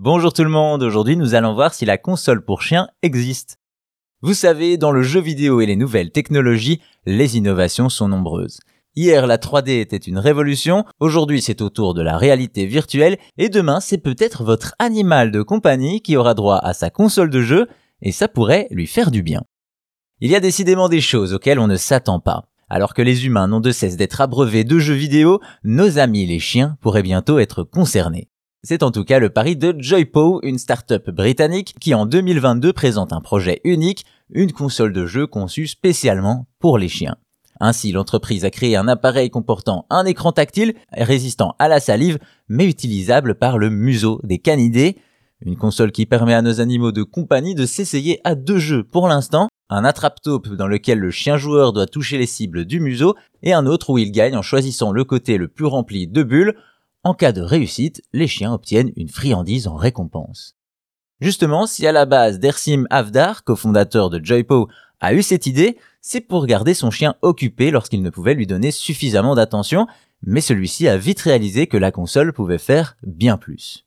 Bonjour tout le monde, aujourd'hui nous allons voir si la console pour chiens existe. Vous savez, dans le jeu vidéo et les nouvelles technologies, les innovations sont nombreuses. Hier, la 3D était une révolution, aujourd'hui c'est au tour de la réalité virtuelle, et demain c'est peut-être votre animal de compagnie qui aura droit à sa console de jeu, et ça pourrait lui faire du bien. Il y a décidément des choses auxquelles on ne s'attend pas. Alors que les humains n'ont de cesse d'être abreuvés de jeux vidéo, nos amis les chiens pourraient bientôt être concernés. C'est en tout cas le pari de Joypaw, une start-up britannique qui en 2022 présente un projet unique, une console de jeu conçue spécialement pour les chiens. Ainsi, l'entreprise a créé un appareil comportant un écran tactile résistant à la salive, mais utilisable par le museau des canidés. Une console qui permet à nos animaux de compagnie de s'essayer à deux jeux pour l'instant, un attrape-taupe dans lequel le chien joueur doit toucher les cibles du museau, et un autre où il gagne en choisissant le côté le plus rempli de bulles, en cas de réussite, les chiens obtiennent une friandise en récompense. Justement, si à la base Dersim Avdar, cofondateur de Joypo, a eu cette idée, c'est pour garder son chien occupé lorsqu'il ne pouvait lui donner suffisamment d'attention, mais celui-ci a vite réalisé que la console pouvait faire bien plus.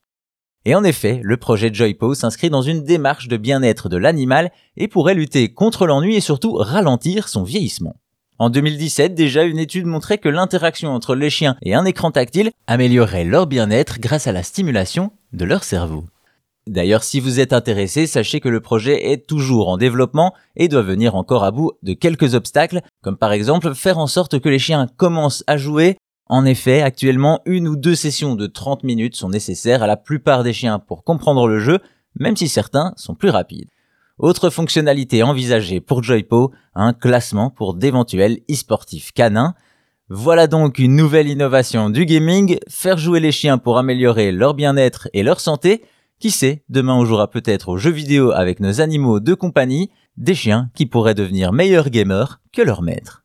Et en effet, le projet Joypo s'inscrit dans une démarche de bien-être de l'animal et pourrait lutter contre l'ennui et surtout ralentir son vieillissement. En 2017, déjà, une étude montrait que l'interaction entre les chiens et un écran tactile améliorait leur bien-être grâce à la stimulation de leur cerveau. D'ailleurs, si vous êtes intéressé, sachez que le projet est toujours en développement et doit venir encore à bout de quelques obstacles, comme par exemple faire en sorte que les chiens commencent à jouer. En effet, actuellement, une ou deux sessions de 30 minutes sont nécessaires à la plupart des chiens pour comprendre le jeu, même si certains sont plus rapides. Autre fonctionnalité envisagée pour Joypo, un classement pour d'éventuels e-sportifs canins. Voilà donc une nouvelle innovation du gaming, faire jouer les chiens pour améliorer leur bien-être et leur santé. Qui sait, demain on jouera peut-être aux jeux vidéo avec nos animaux de compagnie, des chiens qui pourraient devenir meilleurs gamers que leurs maîtres.